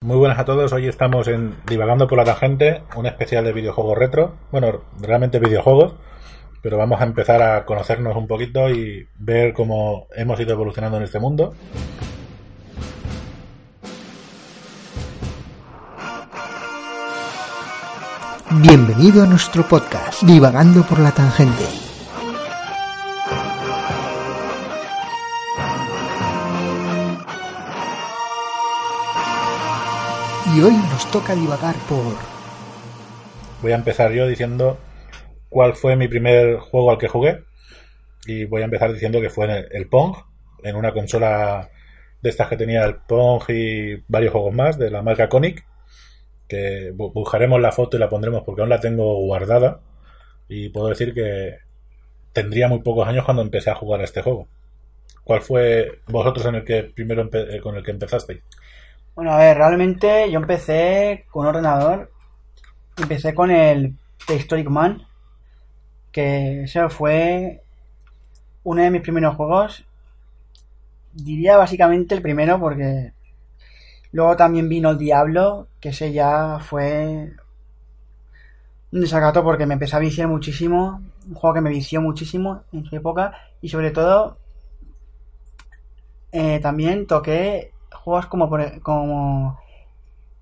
Muy buenas a todos, hoy estamos en Divagando por la Tangente, un especial de videojuegos retro, bueno, realmente videojuegos, pero vamos a empezar a conocernos un poquito y ver cómo hemos ido evolucionando en este mundo. Bienvenido a nuestro podcast, Divagando por la Tangente. Y hoy nos toca divagar por... Voy a empezar yo diciendo cuál fue mi primer juego al que jugué. Y voy a empezar diciendo que fue en el, Pong, en una consola de estas que tenía el Pong y varios juegos más de la marca Conic. Que bu- buscaremos la foto y la pondremos porque aún la tengo guardada. Y puedo decir que tendría muy pocos años cuando empecé a jugar a este juego. ¿Cuál fue vosotros en el que primero eh, con el que empezasteis? Bueno, a ver, realmente yo empecé con un ordenador. Empecé con el Prehistoric Man. Que ese fue uno de mis primeros juegos. Diría básicamente el primero porque luego también vino el Diablo. Que ese ya fue un desacato porque me empecé a viciar muchísimo. Un juego que me vició muchísimo en su época. Y sobre todo eh, también toqué juegos como, por, e- como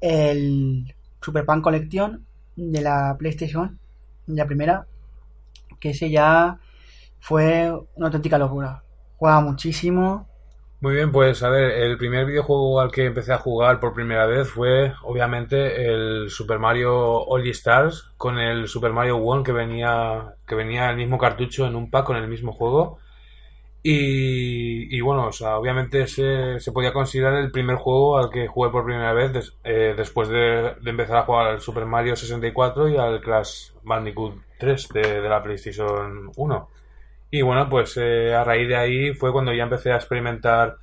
el Super Pan Collection de la PlayStation, la primera, que ese ya fue una auténtica locura. Jugaba muchísimo. Muy bien, pues a ver, el primer videojuego al que empecé a jugar por primera vez fue obviamente el Super Mario All Stars con el Super Mario One que venía que venía el mismo cartucho en un pack con el mismo juego. Y, bueno, o sea, obviamente se, se podía considerar el primer juego al que jugué por primera vez eh, después de, de empezar a jugar al Super Mario 64 y al Crash Bandicoot 3 de, de la PlayStation 1. Y bueno, pues eh, a raíz de ahí fue cuando ya empecé a experimentar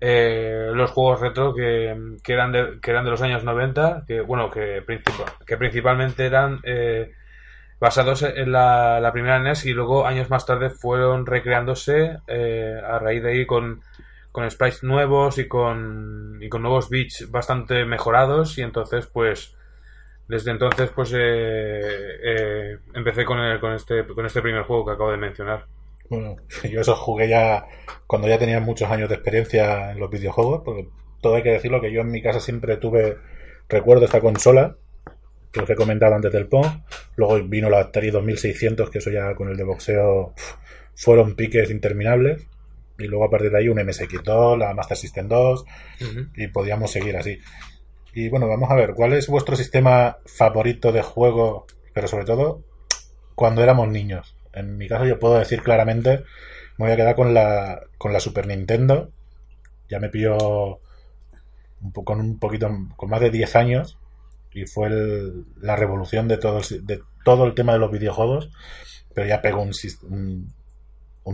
eh, los juegos retro que, que eran de, que eran de los años 90, que bueno, que, princip- que principalmente eran eh, basados en la, primera NES y luego años más tarde fueron recreándose eh, a raíz de ahí con, con sprites nuevos y con, y con nuevos beats bastante mejorados y entonces pues desde entonces pues eh, eh, empecé con, el, con, este, con este primer juego que acabo de mencionar. Bueno, yo eso jugué ya cuando ya tenía muchos años de experiencia en los videojuegos, porque todo hay que decirlo que yo en mi casa siempre tuve, recuerdo esta consola, que os he comentado antes del Pong, luego vino la Atari 2600, que eso ya con el de boxeo fueron piques interminables, y luego a partir de ahí un MSX2, la Master System 2, Ujú. y podíamos seguir así. Y bueno, vamos a ver, ¿cuál es vuestro sistema favorito de juego, pero sobre todo cuando éramos niños? En mi caso yo puedo decir claramente, me voy a quedar con la, con la Super Nintendo, ya me pilló un con un poquito, con más de 10 años, y fue la revolución de todo, el, de todo el tema de los videojuegos, pero ya pegó un,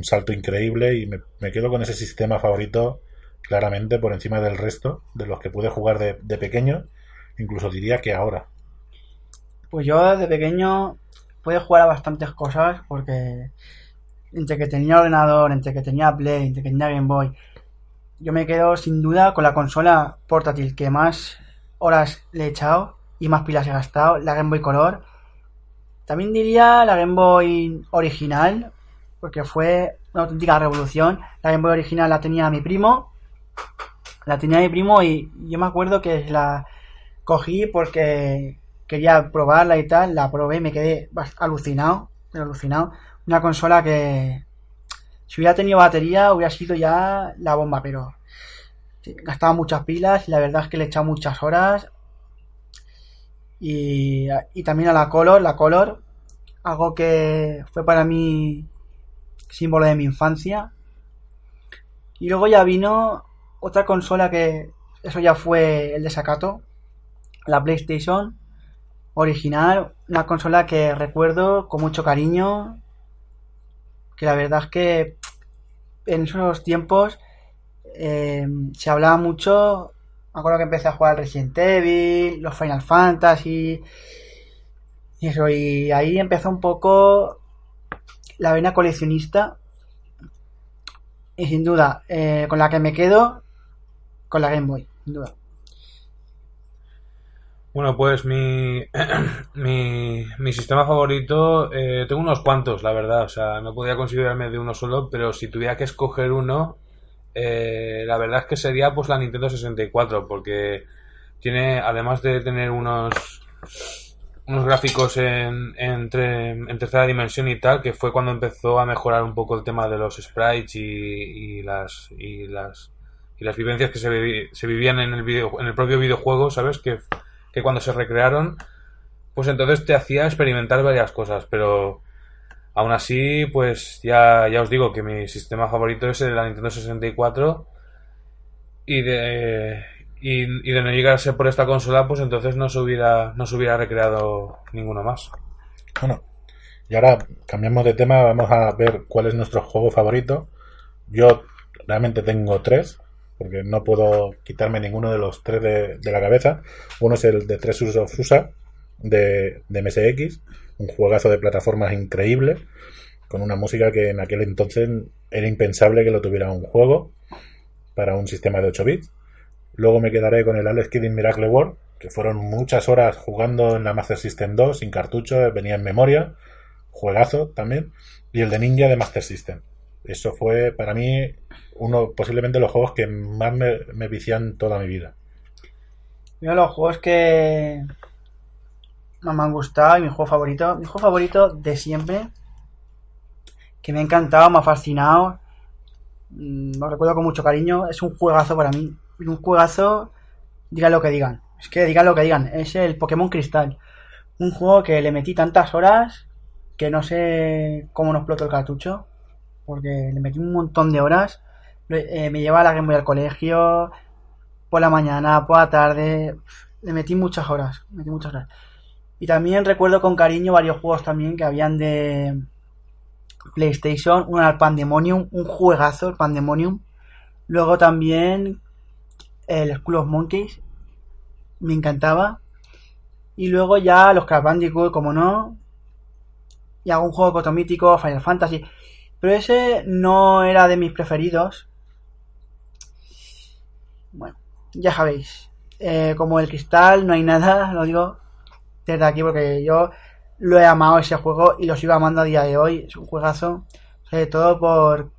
salto increíble y me, me quedo con ese sistema favorito claramente por encima del resto de los que pude jugar de, de pequeño, incluso diría que ahora. Pues yo de pequeño pude jugar a bastantes cosas porque entre que tenía ordenador, entre que tenía Play, entre que tenía Game Boy, yo me quedo sin duda con la consola portátil que más horas le he echado y más pilas he gastado, la Game Boy Color. También diría la Game Boy original, porque fue una auténtica revolución. La Game Boy original la tenía mi primo, la tenía mi primo y yo me acuerdo que la cogí porque quería probarla y tal, la probé y me quedé alucinado, alucinado. Una consola que si hubiera tenido batería hubiera sido ya la bomba, pero gastaba muchas pilas y la verdad es que le he echado muchas horas. Y, y también a la Color, la Color, algo que fue para mí símbolo de mi infancia. Y luego ya vino otra consola que eso ya fue el desacato, la PlayStation original, una consola que recuerdo con mucho cariño, que la verdad es que en esos tiempos eh, se hablaba mucho, me acuerdo que empecé a jugar Resident Evil, los Final Fantasy, y eso, y ahí empezó un poco la vena coleccionista, y sin duda, eh, con la que me quedo, con la Game Boy, sin duda. Bueno, pues mi, mi, mi sistema favorito, eh, tengo unos cuantos, la verdad, o sea, no podría considerarme de uno solo, pero si tuviera que escoger uno, eh, la verdad es que sería pues la Nintendo 64, porque tiene, además de tener unos, unos gráficos en, en tercera dimensión y tal, que fue cuando empezó a mejorar un poco el tema de los sprites y, las, y las, y las vivencias que se, se vivían en el, video, en el propio videojuego, ¿sabes? Que que cuando se recrearon, pues entonces te hacía experimentar varias cosas, pero aún así, pues ya, ya os digo que mi sistema favorito es el de la Nintendo 64 y de, y, de no llegar a ser por esta consola, pues entonces no se hubiera, no se hubiera recreado ninguno más. Bueno, y ahora cambiamos de tema, vamos a ver cuál es nuestro juego favorito. Yo realmente tengo tres, porque no puedo quitarme ninguno de los tres de, de la cabeza. Uno es el de Tres of de, de MSX, un juegazo de plataformas increíble, con una música que en aquel entonces era impensable que lo tuviera un juego para un sistema de 8 bits. Luego me quedaré con el Alex Kidd in Miracle World, que fueron muchas horas jugando en la Master System 2 sin cartucho, venía en memoria, juegazo también, y el de Ninja de Master System. Eso fue para mí uno posiblemente los juegos que más me, me vician toda mi vida. Mira los juegos que me han gustado y mi juego favorito. Mi juego favorito de siempre, que me ha encantado, me ha fascinado, mm, lo recuerdo con mucho cariño, es un juegazo para mí. Un juegazo, digan lo que digan. Es que digan lo que digan, es el Pokémon Cristal. Un juego que le metí tantas horas que no sé cómo no explotó el cartucho, porque le metí un montón de horas. Eh, me llevaba la Game Boy al colegio, por la mañana, por la tarde. Le metí muchas horas. Metí muchas horas. Y también recuerdo con cariño varios juegos también que habían de PlayStation. Uno era Pandemonium, un juegazo, el Pandemonium. Luego también el School of Monkeys. Me encantaba. Y luego ya los Crash como no. Y algún juego cotomítico, Final Fantasy. Pero ese no era de mis preferidos. Bueno, ya sabéis. Eh, como el cristal, no hay nada, lo digo desde aquí porque yo lo he amado ese juego y lo sigo amando a día de hoy. Es un juegazo, sobre todo por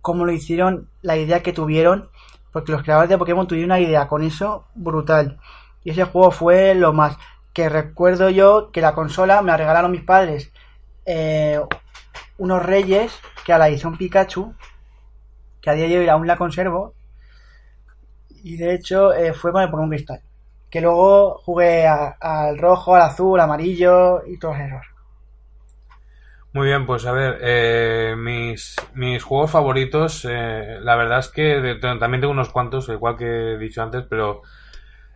cómo lo hicieron, la idea que tuvieron, porque los creadores de Pokémon tuvieron una idea con eso brutal. Y ese juego fue lo más que recuerdo yo que la consola me la regalaron mis padres eh, unos reyes que a la edición Pikachu, que a día de hoy aún la conservo, y de hecho eh, fue con el Pokémon Cristal. Que luego jugué al rojo, al azul, amarillo y todos esos. Muy bien, pues a ver, eh, mis, mis juegos favoritos, eh, la verdad es que también tengo unos cuantos, igual que he dicho antes, pero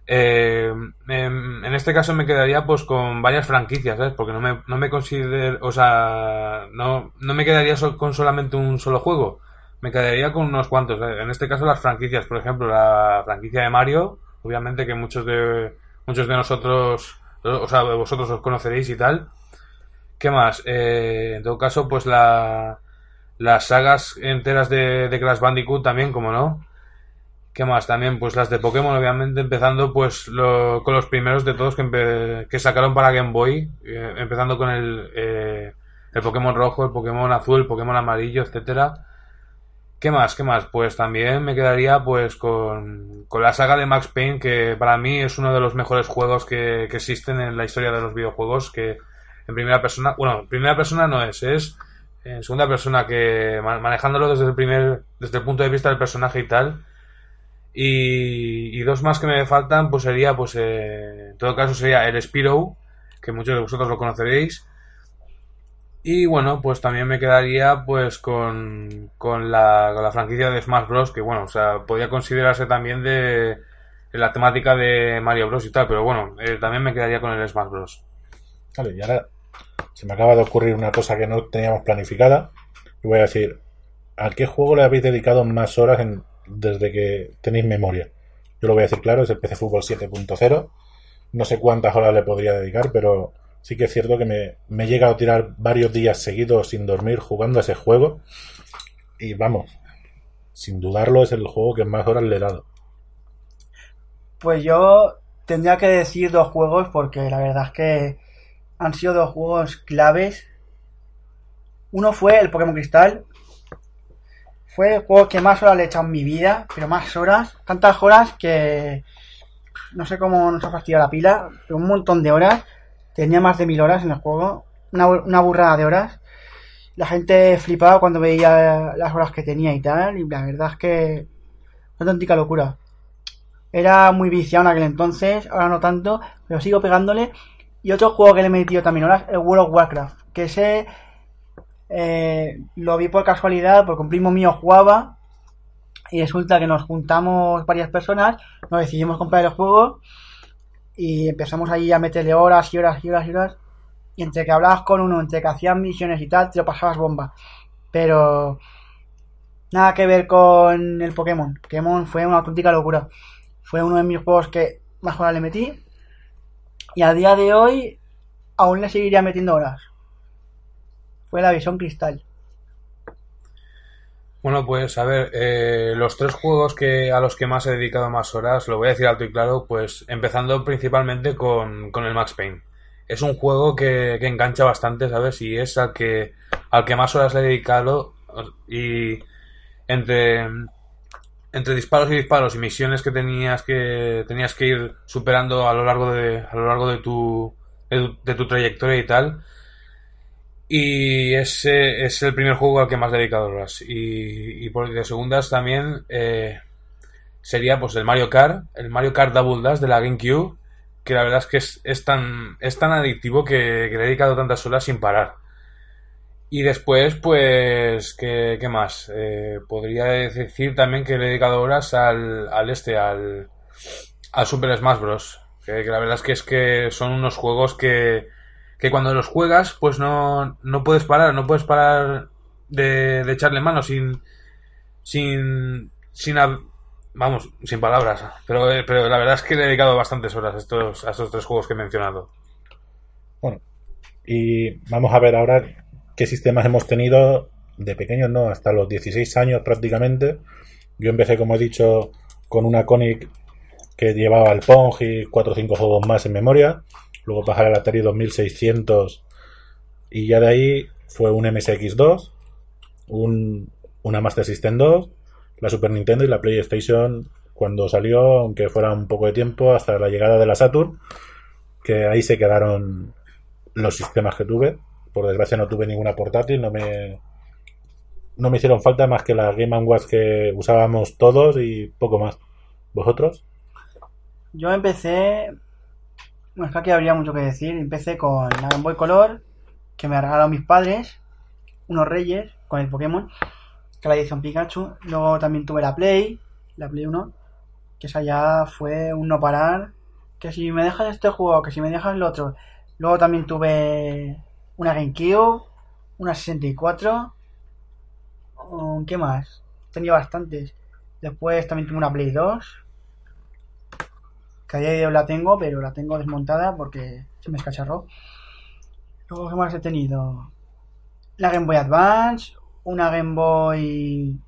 eh, em, en este caso me quedaría pues con varias franquicias, ¿sabes? Porque no me, no me considero, o sea, no, no me quedaría con solamente un solo juego, me quedaría con unos cuantos. En este caso las franquicias, por ejemplo, la franquicia de Mario, obviamente que muchos de, muchos de nosotros, o sea, vosotros os conoceréis y tal. ¿Qué más? Eh, en todo caso, pues la, las sagas enteras de, de Crash Bandicoot también, como no. ¿Qué más? También, pues las de Pokémon, obviamente, empezando pues lo- con los primeros de todos que, que sacaron para Game Boy, eh, empezando con el, eh, el Pokémon rojo, el Pokémon azul, el Pokémon amarillo, etcétera. ¿Qué más? ¿Qué más? Pues también me quedaría pues con, con la saga de Max Payne, que para mí es uno de los mejores juegos que, que existen en la historia de los videojuegos, que en primera persona, bueno, en primera persona no es, es en segunda persona que ma- manejándolo desde el primer, desde el punto de vista del personaje y tal. Y, y dos más que me faltan, pues sería, pues eh, en todo caso sería el Spiro, que muchos de vosotros lo conoceréis. Y bueno, pues también me quedaría pues con, con la, con la franquicia de Smash Bros. Que bueno, o sea, podría considerarse también de, la temática de Mario Bros y tal, pero bueno, eh, también me quedaría con el Smash Bros. Vale, y ahora se me acaba de ocurrir una cosa que no teníamos planificada. Y voy a decir, ¿a qué juego le habéis dedicado más horas en- desde que tenéis memoria? Yo lo voy a decir claro, es el PC Fútbol 7.0. No sé cuántas horas le podría dedicar, pero sí que es cierto que me, he llegado a tirar varios días seguidos sin dormir jugando a ese juego. Y vamos, sin dudarlo es el juego que más horas le he dado. Pues yo tendría que decir dos juegos porque la verdad es que han sido dos juegos claves. Uno fue el Pokémon Cristal. Fue el juego que más horas le he echado en mi vida, pero más horas, tantas horas que no sé cómo nos ha fastidiado la pila, pero un montón de horas. Tenía más de mil horas en el juego, una, una burrada de horas. La gente flipaba cuando veía las horas que tenía y tal, y la verdad es que una auténtica locura. Era muy viciado en aquel entonces, ahora no tanto, pero sigo pegándole. Y otro juego que le he metido también horas, el World of Warcraft, que ese eh, lo vi por casualidad, porque un primo mío jugaba y resulta que nos juntamos varias personas, nos decidimos comprar el juego y empezamos ahí a meterle horas y horas y horas y horas. Y entre que hablabas con uno, entre que hacían misiones y tal, te lo pasabas bomba. Pero nada que ver con el Pokémon. Pokémon fue una auténtica locura. Fue uno de mis juegos que más horas le metí. Y a día de hoy aún le seguiría metiendo horas. Fue la visión cristal. Bueno, pues a ver, eh, los tres juegos que a los que más he dedicado más horas, lo voy a decir alto y claro, pues empezando principalmente con, con el Max Payne. Es un juego que, que engancha bastante, ¿sabes? Y es al que, al que más horas le he dedicado y entre, entre disparos y disparos y misiones que tenías que, tenías que ir superando a lo largo de, a lo largo tu, de tu, de tu trayectoria y tal, y ese es el primer juego al que más he dedicado horas. Y, y por de segundas también eh, sería pues el Mario Kart, el Mario Kart Double Dash de la GameCube, que la verdad es que es, es tan, es tan adictivo que, le he dedicado tantas horas sin parar. Y después, pues, ¿qué, qué más? Eh, podría decir también que le he dedicado horas al, al este, al, al Super Smash Bros. Que, que la verdad es que es que son unos juegos que, que cuando los juegas, pues no, no puedes parar, no puedes parar de, de echarle mano sin, sin, sin, vamos, sin palabras. Pero, eh, pero la verdad es que le he dedicado bastantes horas a estos, a estos tres juegos que he mencionado. Bueno, y vamos a ver ahora qué sistemas hemos tenido de pequeños, ¿no? Hasta los 16 años prácticamente. Yo empecé, como he dicho, con una Conic que llevaba el Pong y 4 o 5 juegos más en memoria. Luego pasar al Atari 2600 y ya de ahí fue un MSX2, un, una Master System 2, la Super Nintendo y la PlayStation cuando salió, aunque fuera un poco de tiempo, hasta la llegada de la Saturn, que ahí se quedaron los sistemas que tuve. Por desgracia no tuve ninguna portátil, no me no me hicieron falta más que la Game Watch que usábamos todos y poco más. ¿Vosotros? Yo empecé. Bueno, es que aquí habría mucho que decir. Empecé con la Game Boy Color, que me regalaron mis padres, unos reyes, con el Pokémon, que la edición Pikachu. Luego también tuve la Play, la Play 1, que esa ya fue un no parar. Que si me dejas este juego, que si me dejas el otro. Luego también tuve una GameCube, una 64. um, ¿Qué más? Tenía bastantes. Después también tuve una Play 2 que de la tengo, pero la tengo desmontada porque se me escacharró. Luego, ¿qué más he tenido? La Game Boy Advance, una Game Boy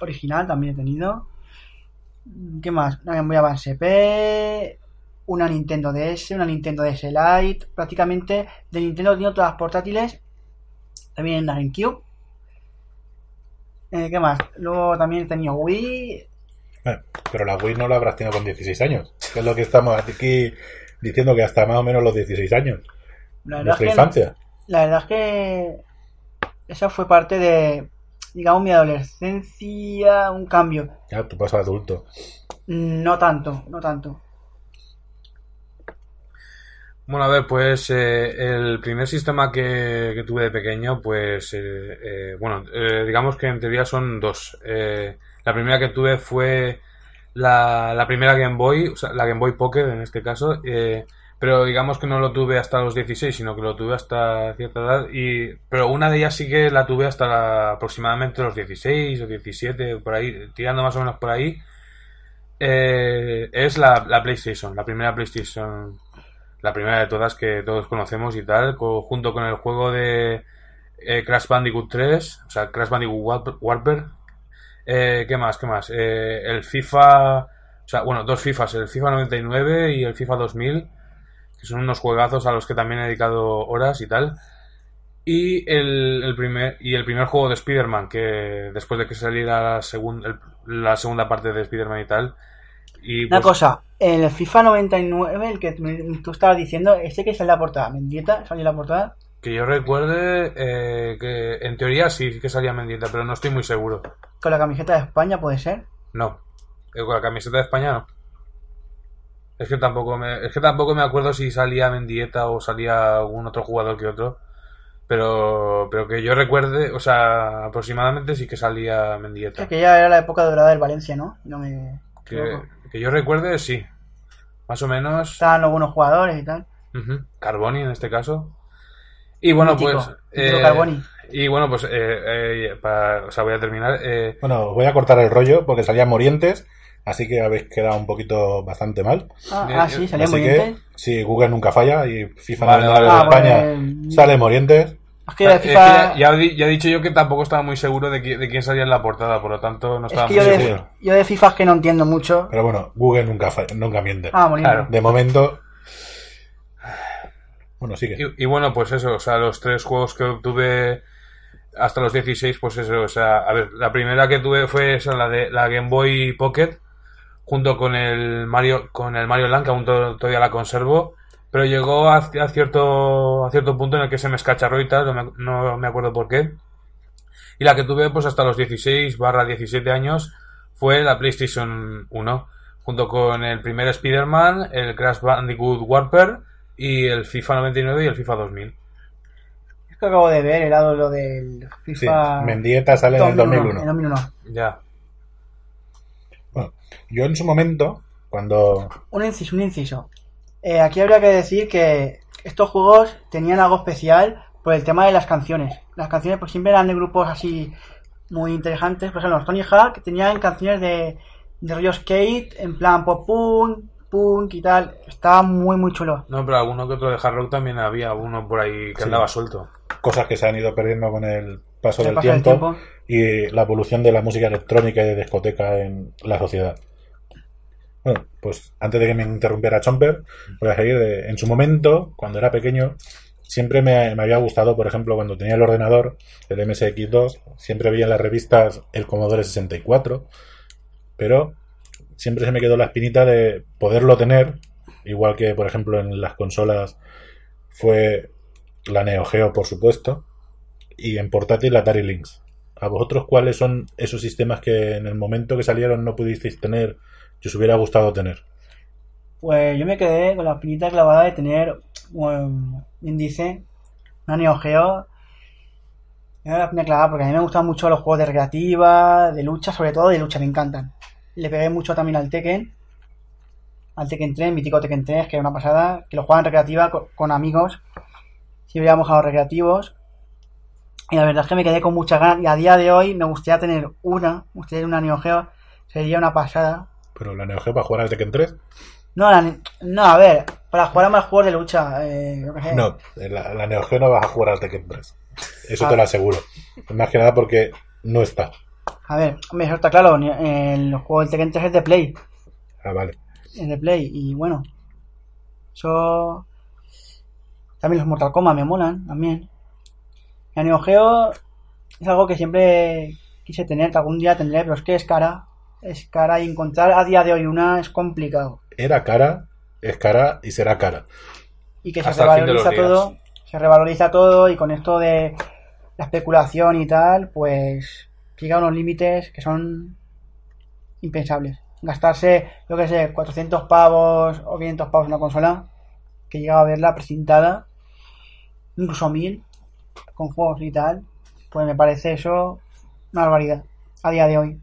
original también he tenido. ¿Qué más? Una Game Boy Advance EP, una Nintendo DS, una Nintendo DS Lite. Prácticamente de Nintendo he tenido todas las portátiles. También la GameCube. Eh, ¿Qué más? Luego también he tenido Wii, pero la Wii no la habrás tenido con 16 años. Que es lo que estamos aquí diciendo que hasta más o menos los 16 años. La verdad, es Nuestra que, infancia. la verdad es que esa fue parte de, digamos, mi adolescencia, un cambio. Ya, tú pasas adulto. No tanto, no tanto. Bueno, a ver, pues eh, el primer sistema que, que tuve de pequeño, pues, eh, eh, bueno, eh, digamos que en teoría son dos. Eh, la primera que tuve fue la, la primera Game Boy, o sea, la Game Boy Pocket en este caso, eh, pero digamos que no lo tuve hasta los 16, sino que lo tuve hasta cierta edad, y, pero una de ellas sí que la tuve hasta aproximadamente los 16 o 17, por ahí, tirando más o menos por ahí, eh, es la, la PlayStation, la primera PlayStation, la primera de todas que todos conocemos y tal, co- junto con el juego de eh, Crash Bandicoot 3, o sea, Crash Bandicoot Warp- Warper. Eh, ¿Qué más? ¿Qué más? Eh, el FIFA, o sea, bueno, dos FIFAs, el FIFA 99 y el FIFA 2000, que son unos juegazos a los que también he dedicado horas y tal. Y el, el primer y el primer juego de Spider-Man, que después de que saliera la, segun- el- la segunda parte de Spider-Man y tal. Y Una pues, cosa, el FIFA 99, el que me- tú estabas diciendo, ese que sale la portada, Mendieta, sale en la portada. Que yo recuerde eh, que en teoría sí que salía Mendieta, pero no estoy muy seguro. Con la camiseta de España, puede ser. No. Eh, Con la camiseta de España no. Es que tampoco me, es que tampoco me acuerdo si salía Mendieta o salía algún otro jugador que otro. Pero, pero que yo recuerde, o sea, aproximadamente sí que salía Mendieta. Que ya era la época dorada del Valencia, ¿no? No me Que, que yo recuerde, sí. Más o menos. Estaban los buenos jugadores y tal. Carboni en este caso. Y bueno, Mítico, pues. mítico Carboni. Y bueno, pues. eh, eh, para- o sea, voy a terminar. eh, Bueno, os voy a cortar el rollo porque salían morientes, así que habéis quedado un poquito bastante mal. Ah, Bien, ah, sí, salía así muy que, bien. sí, Google nunca falla y FIFA Vale, 99 vale. de España Ah, pues, sale morientes. Es que es ya, ya he dicho yo que tampoco estaba muy seguro de, qui- de quién salía en la portada, por lo tanto no Es estaba que muy yo de, seguro. yo de FIFA es que no entiendo mucho. Pero bueno, Google nunca, falla- nunca miente. Ah, muy Claro. De momento. Y, bueno, pues eso, o sea, los tres juegos que obtuve hasta los 16, pues eso, o sea, a ver, la primera que tuve fue esa, la de la Game Boy Pocket, junto con el Mario, con el Mario Land, que aún to- todavía la conservo, pero llegó a, a cierto, a cierto punto en el que se me escacharró y tal, no me, no me acuerdo por qué. Y la que tuve pues hasta los 16 barra 17 años fue la PlayStation 1, junto con el primer Spider-Man, el Crash Bandicoot Warper y el FIFA 99 y el FIFA 2000. Es que acabo de ver el lado lo del Sí, FIFA... Mendieta sale en el 2001. En 2001. Ya. Bueno, yo en su momento, cuando. Un inciso, un inciso. Eh, aquí habría que decir que estos juegos tenían algo especial por el tema de las canciones. Las canciones pues siempre eran de grupos así muy interesantes. Por ejemplo, los Tony Hawk tenían canciones de, de rollo skate, en plan pop punk, punk y tal. Estaba muy muy chulo. No, pero alguno que otro de Hard Rock también había uno por ahí que Sí. andaba suelto. Cosas que se han ido perdiendo con el paso El del paso del tiempo, tiempo. y la evolución de la música electrónica y de discoteca en la sociedad. Bueno, pues antes de que me interrumpiera Chomper, voy a seguir. de- en su momento, cuando era pequeño, siempre me, me había gustado, por ejemplo, cuando tenía el ordenador, el MSX2, siempre veía en las revistas el Commodore 64, pero siempre se me quedó la espinita de poderlo tener, igual que, por ejemplo, en las consolas fue la Neo Geo, por supuesto, y en portátil la Atari Lynx. ¿A vosotros cuáles son esos sistemas que en el momento que salieron no pudisteis tener y os hubiera gustado tener? Pues yo me quedé con la espinita clavada de tener un índice, una Neo Geo. La espina clavada porque a mí me gustan mucho los juegos de recreativa, de lucha, sobre todo de lucha, me encantan. Le pegué mucho también al Tekken, al Tekken 3, mítico Tekken 3, que era una pasada, que lo jugaba en recreativa con, con amigos. Siempre íbamos a los recreativos. Y la verdad es que me quedé con muchas ganas. Y a día de hoy me gustaría tener una, me gustaría tener una Neo Geo. Sería una pasada. Pero la Neo Geo para jugar al Tekken 3, No, la- no, a ver, para jugar a más juegos de lucha, eh, no, en la, la Neo Geo no vas a jugar al Tekken 3. Eso Ah. te lo aseguro. Más que nada porque no está. A ver, hombre, eso está claro, el juego del Tekken 3 es de Play, Ah, vale. es de Play, y bueno, eso... También los Mortal Kombat me molan, también. La Neo Geo es algo que siempre quise tener, que algún día tendré, pero es que es cara, es cara, y encontrar a día de hoy una es complicado. Era cara, es cara y será cara. y que se Hasta el revaloriza todo, se revaloriza todo y con esto de la especulación y tal, pues llega a unos límites que son impensables. Gastarse, yo que sé, 400 pavos o 500 pavos en una consola, que llegaba a verla precintada, incluso 1000, con juegos y tal, pues me parece eso una barbaridad a día de hoy.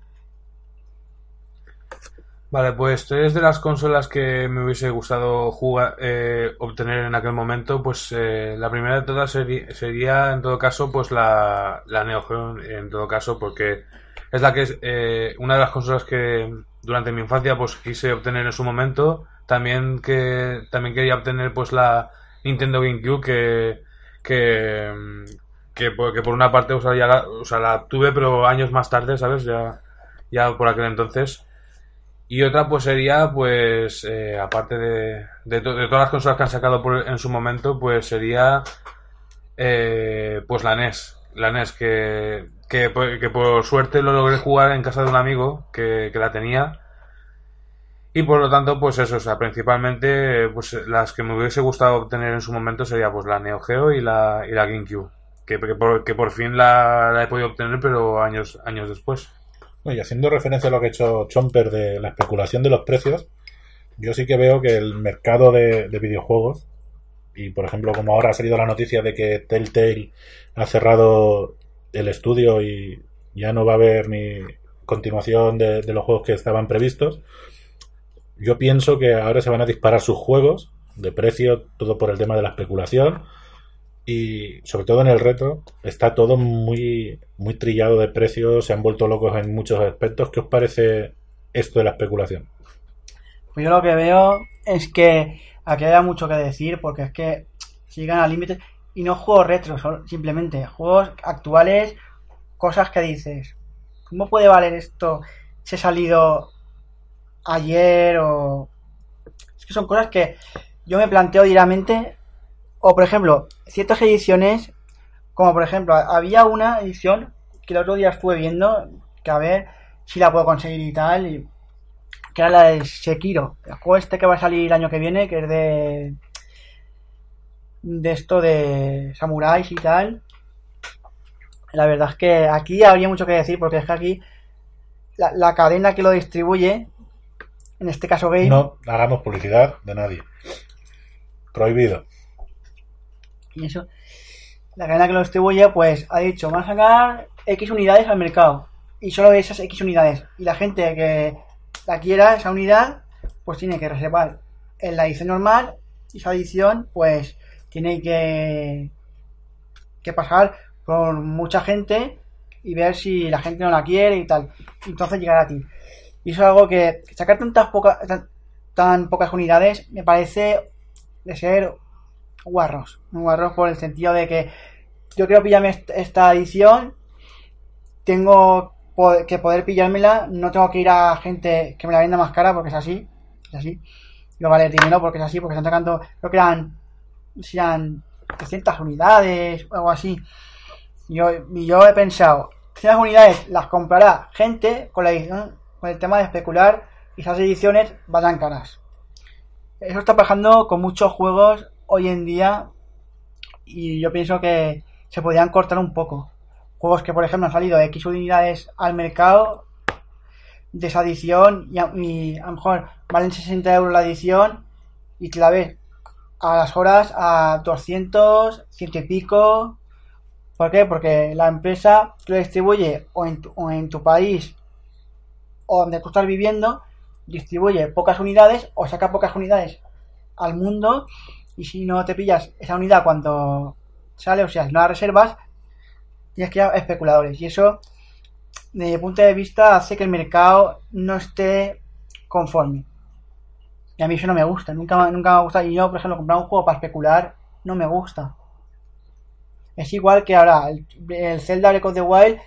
Vale, pues tres de las consolas que me hubiese gustado jugar, eh, obtener en aquel momento, pues eh, la primera de todas seri- sería, en todo caso, pues la, la Neo Geo, en todo caso, porque es la que es eh, una de las consolas que durante mi infancia pues quise obtener en su momento. También que también quería obtener pues la Nintendo GameCube que que que que por una parte o ya la, o sea, la tuve pero años más tarde, ¿sabes? Ya ya por aquel entonces. Y otra pues sería pues eh, aparte de, de, to- de todas las consolas que han sacado por- en su momento pues sería eh, pues la NES. La NES que, que, por- que por suerte lo logré jugar en casa de un amigo que, que la tenía. Y por lo tanto, pues eso, o sea, principalmente pues las que me hubiese gustado obtener en su momento sería pues la Neo Geo y la, y la GameCube. Que, que por, que por fin la, la he podido obtener, pero años, años después. Y haciendo referencia a lo que ha hecho Chomper de la especulación de los precios, yo sí que veo que el mercado de, de videojuegos, y por ejemplo, como ahora ha salido la noticia de que Telltale ha cerrado el estudio y ya no va a haber ni continuación de, de los juegos que estaban previstos, yo pienso que ahora se van a disparar sus juegos de precio, todo por el tema de la especulación. Y sobre todo en el retro, está todo muy, muy trillado de precios, se han vuelto locos en muchos aspectos. ¿Qué os parece esto de la especulación? Pues yo lo que veo es que aquí hay mucho que decir porque es que llegan al límite y no juegos retro, simplemente juegos actuales, cosas que dices, ¿cómo puede valer esto si he salido ayer o... Es que son cosas que yo me planteo diariamente o por ejemplo, ciertas ediciones, como por ejemplo, había una edición que el otro día estuve viendo, que a ver si la puedo conseguir y tal, y que era la de Sekiro, el juego este que va a salir el año que viene, que es de de esto de samuráis y tal. La verdad es que aquí habría mucho que decir, porque es que aquí la, la cadena que lo distribuye, en este caso Game, No hagamos publicidad de nadie. Prohibido. Y eso, la cadena que lo distribuye, pues ha dicho, van a sacar X unidades al mercado, y solo esas X unidades, y la gente que la quiera, esa unidad, pues tiene que reservar en la edición normal, y esa edición, pues tiene que, que pasar por mucha gente y ver si la gente no la quiere y tal. Entonces llegar a ti. Y eso es algo que sacar tantas pocas tan, tan pocas unidades me parece de ser guarros. Guarros por el sentido de que yo quiero pillarme est- esta edición, tengo que poder pillármela, no tengo que ir a gente que me la venda más cara porque es así, es así. Y va a valer dinero porque es así, porque están sacando, creo que eran, si eran 300 unidades o algo así. Y Yo, y yo he pensado, 300 unidades las comprará gente con la edición, con el tema de especular y esas ediciones vayan caras. Eso está pasando con muchos juegos hoy en día y yo pienso que se podrían cortar un poco. Juegos que, por ejemplo, han salido X unidades al mercado de esa edición y a, y a lo mejor valen 60 euros la edición y te la ves a las horas a 200, ciento y pico. ¿Por qué? Porque la empresa lo distribuye o en tu, o en tu país o donde tú estás viviendo distribuye pocas unidades o saca pocas unidades al mundo y si no te pillas esa unidad cuando sale, o sea, si no la reservas, tienes que ir especuladores. Y eso, desde mi punto de vista, hace que el mercado no esté conforme. Y a mí eso no me gusta, nunca, nunca me ha gustado. Y yo, por ejemplo, comprar un juego para especular no me gusta. Es igual que ahora, el, el Zelda Breath of the Wild,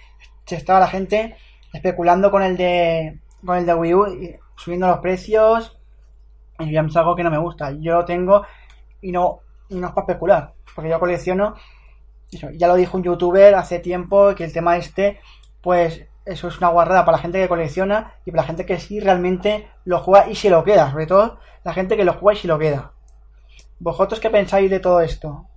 se estaba la gente especulando con el de con el de Wii U, subiendo los precios, y es algo que no me gusta. Yo lo tengo y no, y no es para especular, porque yo colecciono, eso, ya lo dijo un youtuber hace tiempo, que el tema este, pues eso es una guarrada para la gente que colecciona y para la gente que sí realmente lo juega y se lo queda, sobre todo la gente que lo juega y se lo queda. ¿Vosotros qué pensáis de todo esto?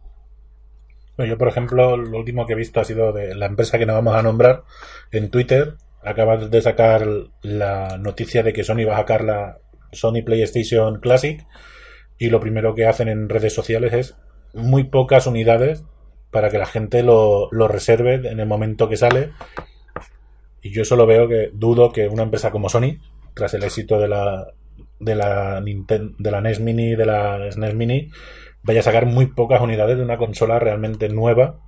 Yo, por ejemplo, lo último que he visto ha sido de la empresa que no vamos a nombrar en Twitter. Acaba de sacar la noticia de que Sony va a sacar la Sony PlayStation Classic y lo primero que hacen en redes sociales es muy pocas unidades para que la gente lo, lo reserve en el momento que sale. Y yo solo veo que dudo que una empresa como Sony tras el éxito de la de la Ninten- de la NES Mini de la SNES Mini vaya a sacar muy pocas unidades de una consola realmente nueva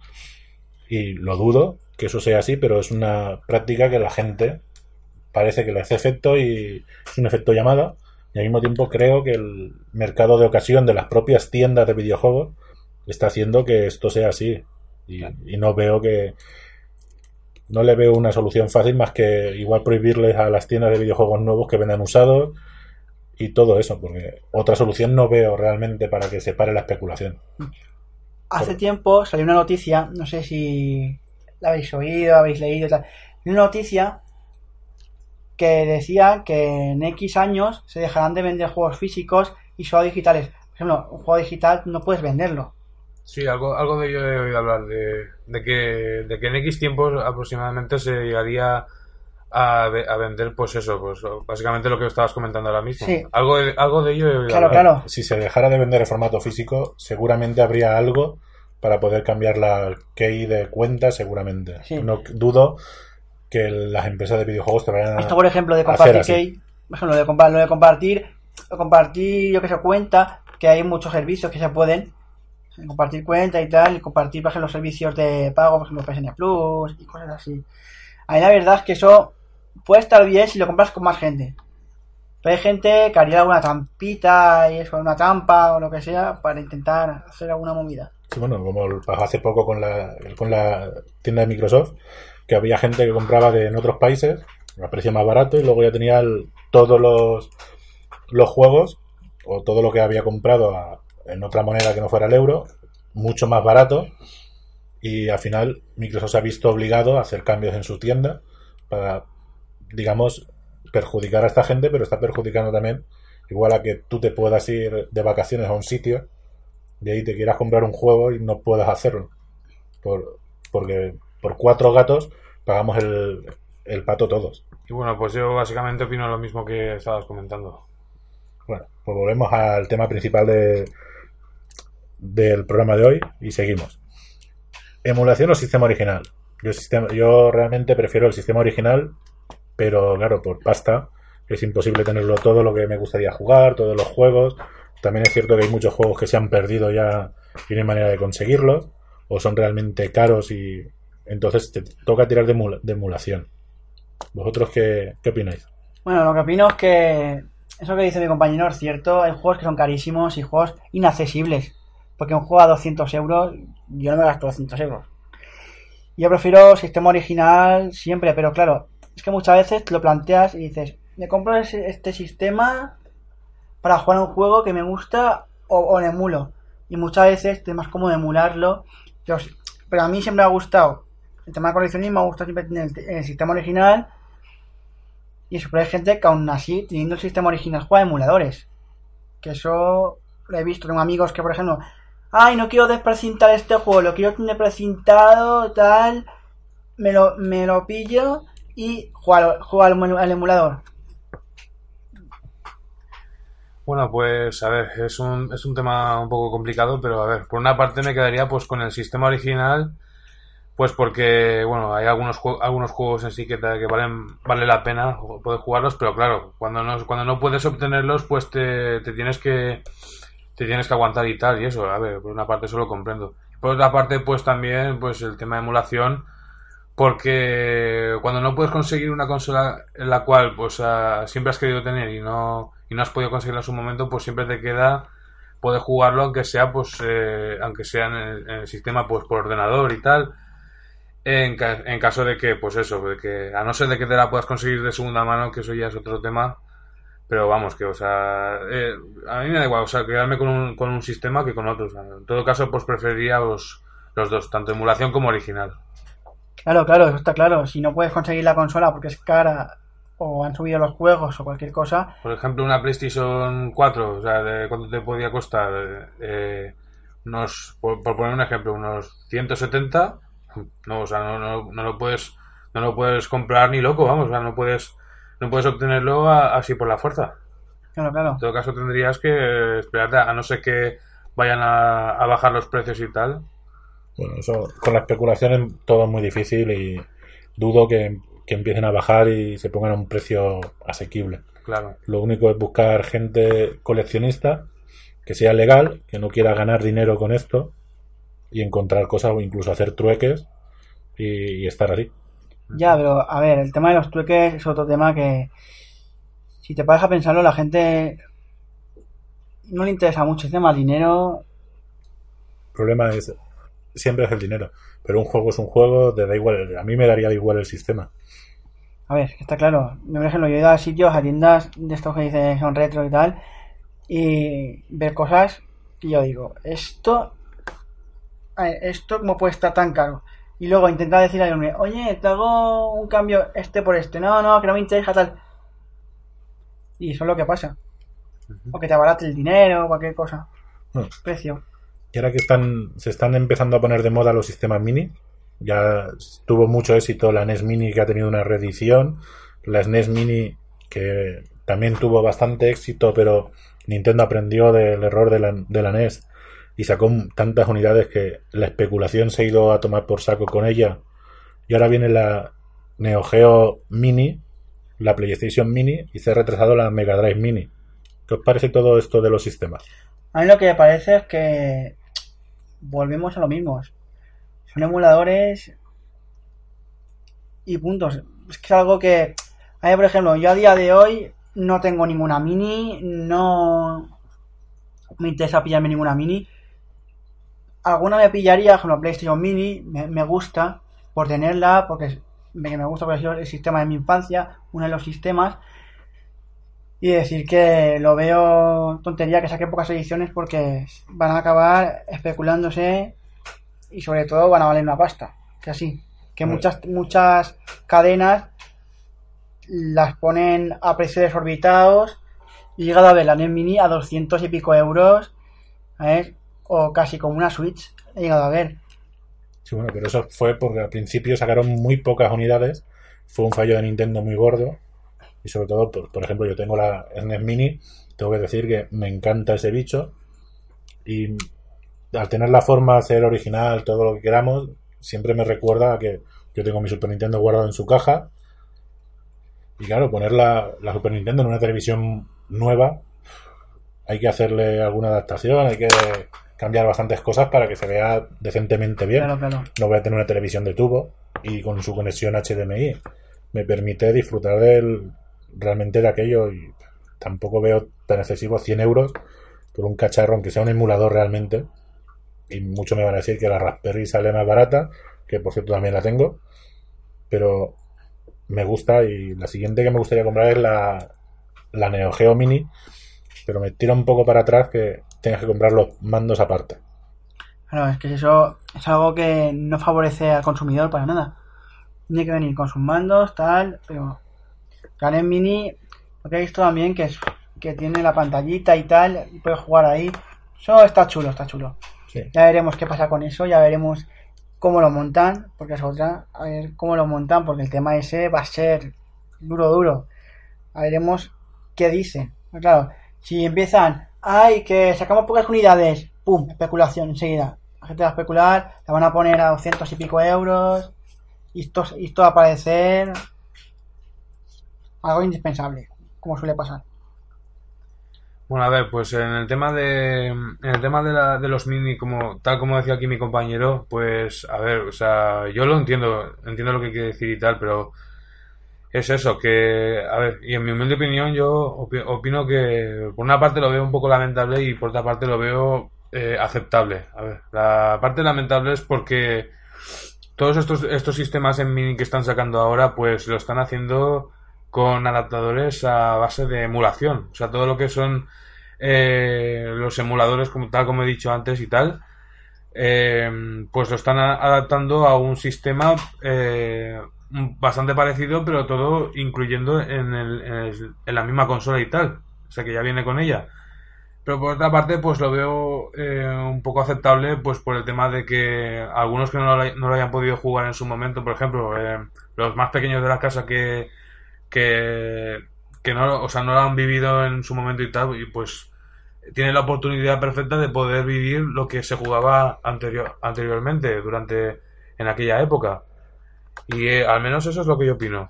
y lo dudo que eso sea así, pero es una práctica que la gente parece que le hace efecto y es un efecto llamada y al mismo tiempo creo que el mercado de ocasión de las propias tiendas de videojuegos está haciendo que esto sea así y, y no veo que no le veo una solución fácil más que igual prohibirles a las tiendas de videojuegos nuevos que vendan usados y todo eso, porque otra solución no veo realmente para que se pare la especulación. Hace Por- tiempo salió una noticia, no sé si la habéis oído, habéis leído, tal. Una noticia que decía que en X años se dejarán de vender juegos físicos y solo digitales. Por ejemplo, un juego digital no puedes venderlo. Sí, algo, algo de ello he oído hablar, de, de, que, de que en X tiempos aproximadamente se llegaría a, a vender, pues eso, pues básicamente lo que estabas comentando ahora mismo. Sí. Algo, de, algo de ello he oído Claro, hablar. claro. Si se dejara de vender en formato físico, seguramente habría algo para poder cambiar la key de cuenta, seguramente. Sí. No dudo que las empresas de videojuegos te vayan a... Esto, por ejemplo, de compartir por ejemplo, lo de, compa- lo de compartir, compartir, yo que sé, cuenta, que hay muchos servicios que se pueden compartir cuenta y tal, y compartir, por ejemplo, los servicios de pago, por ejemplo, PSN Plus y cosas así. A mí la verdad es que eso puede estar bien si lo compras con más gente. Pero hay gente que haría alguna trampita y eso, una trampa o lo que sea para intentar hacer alguna movida. Sí, bueno, como pasó hace poco con la, con la tienda de Microsoft, que había gente que compraba de, en otros países a precio más barato y luego ya tenía todos los, los juegos o todo lo que había comprado en otra moneda que no fuera el euro, mucho más barato y al final Microsoft se ha visto obligado a hacer cambios en su tienda para, digamos, perjudicar a esta gente, pero está perjudicando también igual a que tú te puedas ir de vacaciones a un sitio y ahí te quieras comprar un juego y no puedas hacerlo. Por, porque por cuatro gatos pagamos el, el pato todos. Y bueno, pues yo básicamente opino lo mismo que estabas comentando. Bueno, pues volvemos al tema principal de, del programa de hoy y seguimos. Emulación o sistema original. Yo, sistema, yo realmente prefiero el sistema original, pero claro, por pasta es imposible tenerlo todo lo que me gustaría jugar, todos los juegos. También es cierto que hay muchos juegos que se han perdido ya y no hay manera de conseguirlos, o son realmente caros y entonces te toca tirar de, emula- de emulación. ¿Vosotros qué, qué opináis? Bueno, lo que opino es que eso que dice mi compañero es cierto. Hay juegos que son carísimos y juegos inaccesibles. Porque un juego a 200 euros, yo no me gasto 200 euros. Yo prefiero sistema original siempre, pero claro, es que muchas veces te lo planteas y dices, me compro este sistema para jugar un juego que me gusta o, o lo emulo. Y muchas veces es más cómodo emularlo. Pero, pero a mí siempre me ha gustado. El tema de coleccionismo me gusta siempre tener el, el sistema original. Y eso, pero hay gente que aún así, teniendo el sistema original, juega emuladores. Que eso lo he visto. Tengo amigos que, por ejemplo, ay, no quiero desprecintar este juego, lo quiero tener precintado, tal. Me lo, me lo pillo y al, emu- al emulador. Bueno, pues a ver, es un, es un tema un poco complicado, pero a ver, por una parte me quedaría pues con el sistema original, pues porque, bueno, hay algunos, algunos juegos en sí que, que valen, vale la pena poder jugarlos, pero claro, cuando no, cuando no puedes obtenerlos, pues te, te tienes que te tienes que aguantar y tal, y eso, a ver, por una parte eso lo comprendo. Por otra parte, pues también, pues el tema de emulación, porque cuando no puedes conseguir una consola en la cual pues ah, siempre has querido tener y no y no has podido conseguirla en su momento pues siempre te queda poder jugarlo aunque sea pues eh, aunque sea en el, en el sistema pues por ordenador y tal en, ca- en caso de que pues eso de que a no ser de que te la puedas conseguir de segunda mano que eso ya es otro tema pero vamos que o sea eh, a mí me da igual o sea quedarme con un, con un sistema que con otro o sea, en todo caso pues preferiría los, los dos tanto emulación como original Claro, claro, eso está claro. Si no puedes conseguir la consola porque es cara o han subido los juegos o cualquier cosa, Por ejemplo, una PlayStation 4, o sea, ¿de cuánto te podía costar? Eh, unos, por, por poner un ejemplo, unos 170. No, o sea, no, no, no lo puedes, no lo puedes comprar ni loco, vamos, o sea, no puedes, no puedes obtenerlo a- así por la fuerza. claro, claro. En todo caso, tendrías que esperarte a no ser que vayan a, a bajar los precios y tal. Bueno, eso con la especulación es todo muy difícil y dudo que, que empiecen a bajar y se pongan a un precio asequible. Claro. Lo único es buscar gente coleccionista que sea legal, que no quiera ganar dinero con esto y encontrar cosas o incluso hacer trueques y, y estar así. Ya, pero a ver, el tema de los trueques es otro tema que si te paras a pensarlo, la gente no le interesa mucho el tema del dinero. El problema es siempre es el dinero, pero un juego es un juego, te da igual, a mí me daría igual el sistema. A ver, está claro. Por ejemplo, yo he ido a sitios, a tiendas de estos que dicen son retro y tal, y ver cosas que yo digo, esto, esto cómo puede estar tan caro. Y luego intentar decir al hombre, oye, te hago un cambio este por este. No, no, que no me interesa tal. Y eso es lo que pasa. O que te abarate el dinero, o cualquier cosa. Precio. Y ahora que están, se están empezando a poner de moda los sistemas mini, ya tuvo mucho éxito la NES Mini que ha tenido una reedición, la SNES Mini que también tuvo bastante éxito, pero Nintendo aprendió del error de la, de la NES y sacó tantas unidades que la especulación se ha ido a tomar por saco con ella. Y ahora viene la Neo Geo Mini, la PlayStation Mini y se ha retrasado la Mega Drive Mini. ¿Qué os parece todo esto de los sistemas? A mí lo que me parece es que volvemos a lo mismo. Son emuladores y puntos. Es que es algo que, a por ejemplo, yo a día de hoy no tengo ninguna mini, no me interesa pillarme ninguna mini. Alguna me pillaría, por ejemplo, PlayStation Mini, me, me gusta por tenerla, porque me, me gusta porque ha sido el sistema de mi infancia, uno de los sistemas. Y decir que lo veo tontería que saque pocas ediciones porque van a acabar especulándose y sobre todo van a valer una pasta. Que así, que muchas, muchas cadenas las ponen a precios desorbitados y he llegado a ver la NES Mini a 200 y pico euros, ¿sabes? O casi como una Switch, he llegado a ver. Sí, bueno, pero eso fue porque al principio sacaron muy pocas unidades, fue un fallo de Nintendo muy gordo y sobre todo, por, por ejemplo, yo tengo la SNES Mini, tengo que decir que me encanta ese bicho y al tener la forma, ser original, todo lo que queramos, siempre me recuerda a que yo tengo mi Super Nintendo guardado en su caja y claro, poner la, la Super Nintendo en una televisión nueva hay que hacerle alguna adaptación, hay que cambiar bastantes cosas para que se vea decentemente bien Claro, claro. no voy a tener una televisión de tubo y con su conexión HDMI me permite disfrutar del realmente de aquello y tampoco veo tan excesivo 100 euros por un cacharro aunque sea un emulador realmente y mucho me van a decir que la Raspberry sale más barata que por cierto también la tengo pero me gusta y la siguiente que me gustaría comprar es la, la Neo Geo Mini pero me tira un poco para atrás que tengas que comprar los mandos aparte Claro, es que eso es algo que no favorece al consumidor para nada. Tiene que venir con sus mandos, tal, pero NES Mini, lo que he visto también que es que tiene la pantallita y tal, y puedes jugar ahí. Eso está chulo, está chulo. sí. Ya veremos qué pasa con eso, ya veremos cómo lo montan, porque es otra, a ver cómo lo montan, porque el tema ese va a ser duro, duro. A veremos qué. Pues claro, si empiezan, ay, que sacamos pocas unidades, pum, especulación enseguida. La gente va a especular, la van a poner a 200 y pico euros, y esto, y esto va a parecer algo indispensable, como suele pasar. Bueno, a ver, pues en el tema de en el tema de, la, de los mini, como tal como decía aquí mi compañero, pues a ver, o sea, yo lo entiendo, entiendo lo que quiere decir y tal, pero es eso, que, a ver, y en mi humilde opinión yo opi- opino que por una parte lo veo un poco lamentable y por otra parte lo veo eh, aceptable. A ver, la parte lamentable es porque todos estos, estos sistemas en mini que están sacando ahora, pues lo están haciendo con adaptadores a base de emulación. O sea, todo lo que son eh, los emuladores, como tal como he dicho antes y tal, eh, pues lo están adaptando a un sistema eh, bastante parecido, pero todo incluyendo en, el- en el- en la misma consola y tal. O sea, que ya viene con ella. Pero por otra parte, pues lo veo eh, un poco aceptable, pues por el tema de que algunos que no lo, no lo hayan podido jugar en su momento, por ejemplo, eh, los más pequeños de la casa que, que, que no, o sea, no lo han vivido en su momento y tal, y pues tienen la oportunidad perfecta de poder vivir lo que se jugaba anterior, anteriormente, durante, en aquella época. Y eh, al menos eso es lo que yo opino.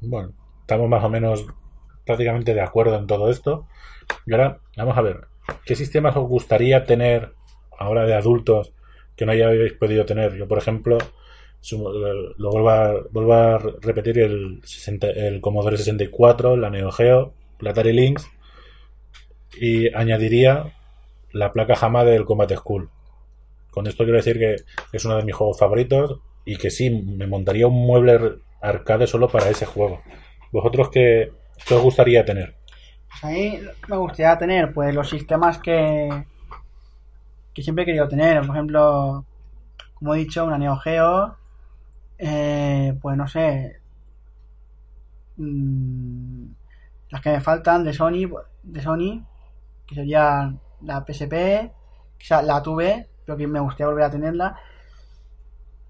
Bueno, estamos más o menos prácticamente de acuerdo en todo esto. Y ahora, vamos a ver, ¿qué sistemas os gustaría tener ahora de adultos que no hayáis podido tener? Yo, por ejemplo, su- lo vuelvo a, vuelvo a repetir el, 60 el Commodore 64, la Neo Geo, la Atari Lynx y añadiría la placa JAMA del Combat School. Con esto quiero decir que es uno de mis juegos favoritos y que sí, me montaría un mueble arcade solo para ese juego. ¿Vosotros qué, qué os gustaría tener? Pues a mí me gustaría tener pues los sistemas que, que siempre he querido tener. Por ejemplo, como he dicho, una Neo Geo. eh, pues no sé. mm, las que me faltan de Sony, de Sony, que sería la PSP, esa la tuve, pero que me gustaría volver a tenerla.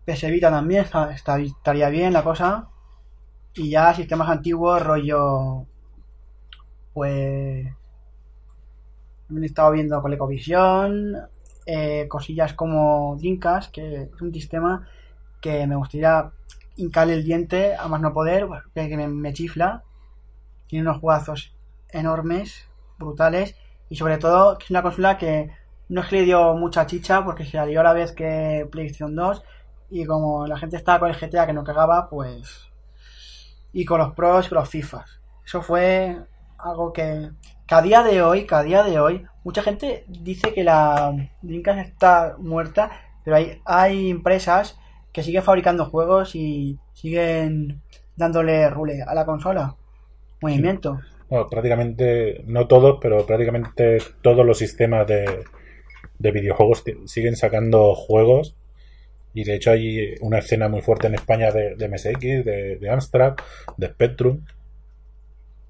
PS Vita también estaría bien la cosa. Y ya sistemas antiguos, rollo pues he estado viendo ColecoVision, eh, cosillas como Dreamcast, que es un sistema que me gustaría hincarle el diente a más no poder, que, que me, me chifla. Tiene unos juegazos enormes, brutales, y sobre todo que es una consola que no es que le dio mucha chicha porque se salió a la vez que PlayStation 2 y como la gente estaba con el GTA que no cagaba, pues... Y con los pros y con los FIFAs. Eso fue algo que, que a día de hoy, que a día de hoy, mucha gente dice que la Dreamcast está muerta, pero hay, hay empresas que siguen fabricando juegos y siguen dándole rule a la consola. Movimiento. Bueno, prácticamente, no todos, pero prácticamente todos los sistemas de, de videojuegos siguen sacando juegos. Y de hecho hay una escena muy fuerte en España de, de MSX, de, de Amstrad, de Spectrum.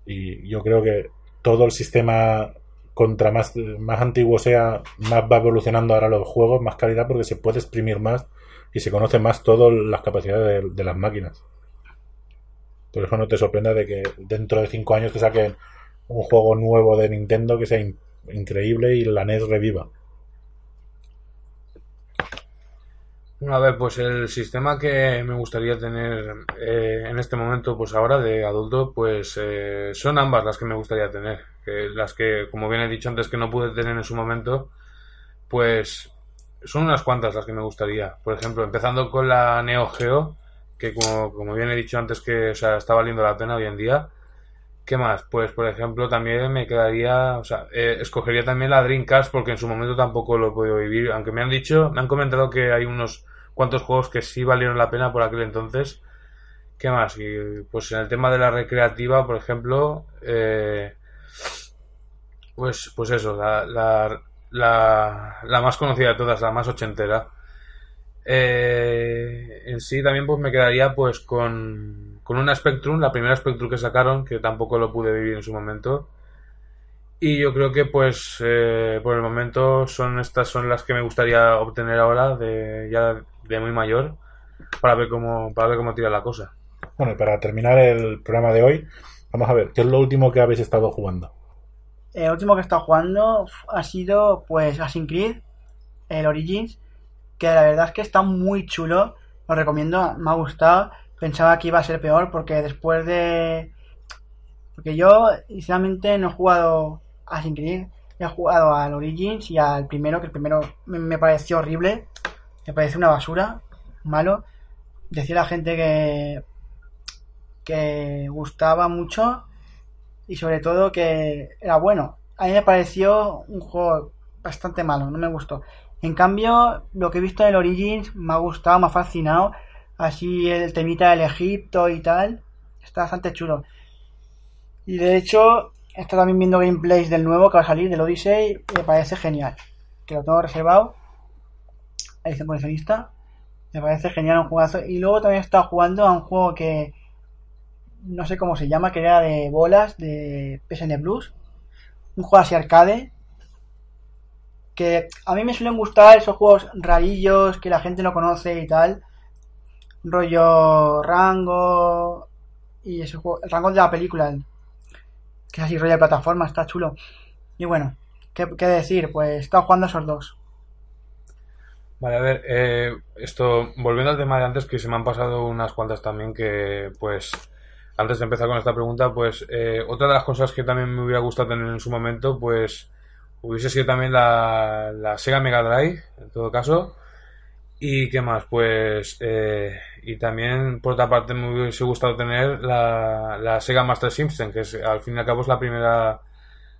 Y yo creo que todo el sistema, contra más, más antiguo sea, más va evolucionando ahora los juegos, más calidad, porque se puede exprimir más y se conoce más todas las capacidades de, las máquinas. Por eso no te sorprenda de que dentro de cinco años te saquen un juego nuevo de Nintendo que sea in- increíble y la NES reviva. Bueno, a ver, pues el sistema que me gustaría tener eh, en este momento, pues ahora de adulto, pues eh, son ambas las que me gustaría tener. Las que, como bien he dicho antes, que no pude tener en su momento, pues son unas cuantas las que me gustaría. Por ejemplo, empezando con la Neo Geo, que como, como bien he dicho antes, que o sea, está valiendo la pena hoy en día. ¿Qué más? Pues, por ejemplo, también me quedaría, o sea, eh, escogería también la Dreamcast porque en su momento tampoco lo he podido vivir, aunque me han dicho, me han comentado que hay unos cuantos juegos que sí valieron la pena por aquel entonces. ¿Qué más? Y pues en el tema de la recreativa, por ejemplo, eh, pues, pues eso, la, la, la, la más conocida de todas, la más ochentera. Eh, en sí también pues me quedaría pues con, con una Spectrum, la primera Spectrum que sacaron, que tampoco lo pude vivir en su momento. Y yo creo que pues eh, por el momento son estas son las que me gustaría obtener ahora de ya de muy mayor para ver cómo para ver cómo tira la cosa. Bueno, y para terminar el programa de hoy, vamos a ver, ¿qué es lo último que habéis estado jugando? El último que he estado jugando ha sido pues Assassin's Creed, el Origins, que la verdad es que está muy chulo, lo recomiendo, me ha gustado, pensaba que iba a ser peor porque después de... Porque yo, sinceramente, no he jugado a Assassin's Creed, he jugado al Origins y al primero, que el primero me, me pareció horrible, me pareció una basura, malo. Decía la gente que, que gustaba mucho y sobre todo que era bueno. A mí me pareció un juego bastante malo, no me gustó. En cambio, lo que he visto en el Origins me ha gustado, me ha fascinado. Así el temita del Egipto y tal, está bastante chulo. Y de hecho, está también viendo gameplays del nuevo que va a salir, del Odyssey, y me parece genial. Que lo tengo reservado. Está coleccionista. Me parece genial un juegazo. Y luego también he estado jugando a un juego que no sé cómo se llama, que era de bolas de PSN Plus. Un juego así arcade. Que a mí me suelen gustar esos juegos rarillos que la gente no conoce y tal. Rollo Rango. Y ese juego, el Rango de la película. Que es así rollo de plataforma, está chulo. Y bueno, ¿qué, decir? Pues he estado jugando a esos dos. Vale, a ver, eh, esto, volviendo al tema de antes, que se me han pasado unas cuantas también que, pues, antes de empezar con esta pregunta, pues eh, otra de las cosas que también me hubiera gustado tener en su momento, pues hubiese sido también la, la Sega Mega Drive, en todo caso. ¿Y qué más? Pues, eh, y también, por otra parte, me hubiese gustado tener la, la Sega Master System, que es, al fin y al cabo es la primera,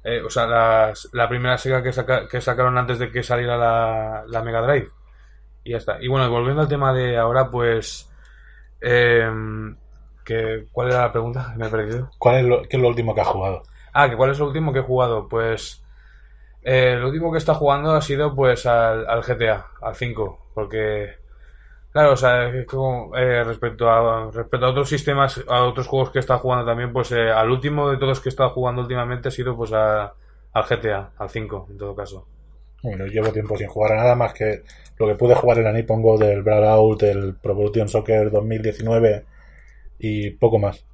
eh, o sea, la, la primera Sega que, saca- que sacaron antes de que saliera la, la Mega Drive. Y ya está. Y bueno, volviendo al tema de ahora, pues, eh, que, ¿cuál era la pregunta? Me he perdido. ¿Cuál es lo, qué es lo último que has jugado? Ah, que cuál es lo último que he jugado. Pues eh, lo último que está jugando ha sido pues al, al GTA, al 5, porque claro, o sea, como, eh, respecto a respecto a otros sistemas, a otros juegos que está jugando también, pues eh, al último de todos que he estado jugando últimamente ha sido pues a- al GTA, al 5, en todo caso. Bueno, llevo tiempo sin jugar a nada más que lo que pude jugar en la Nippon Go del Brawlout, del Pro Evolution Soccer 2019 y poco más.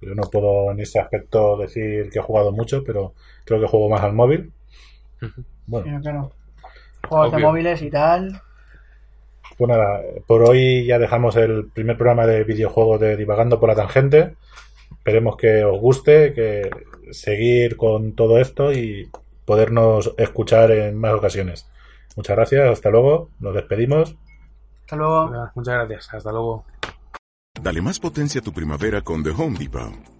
Yo no puedo en ese aspecto decir que he jugado mucho, pero creo que juego más al móvil. Bueno, juegos de móviles y tal. pues nada, por hoy ya dejamos el primer programa de videojuegos de Divagando por la Tangente. Esperemos que os guste, que seguir con todo esto y podernos escuchar en más ocasiones. Muchas gracias, hasta luego, nos despedimos. Hasta luego. Muchas gracias, hasta luego. Dale más potencia a tu primavera con The Home Depot.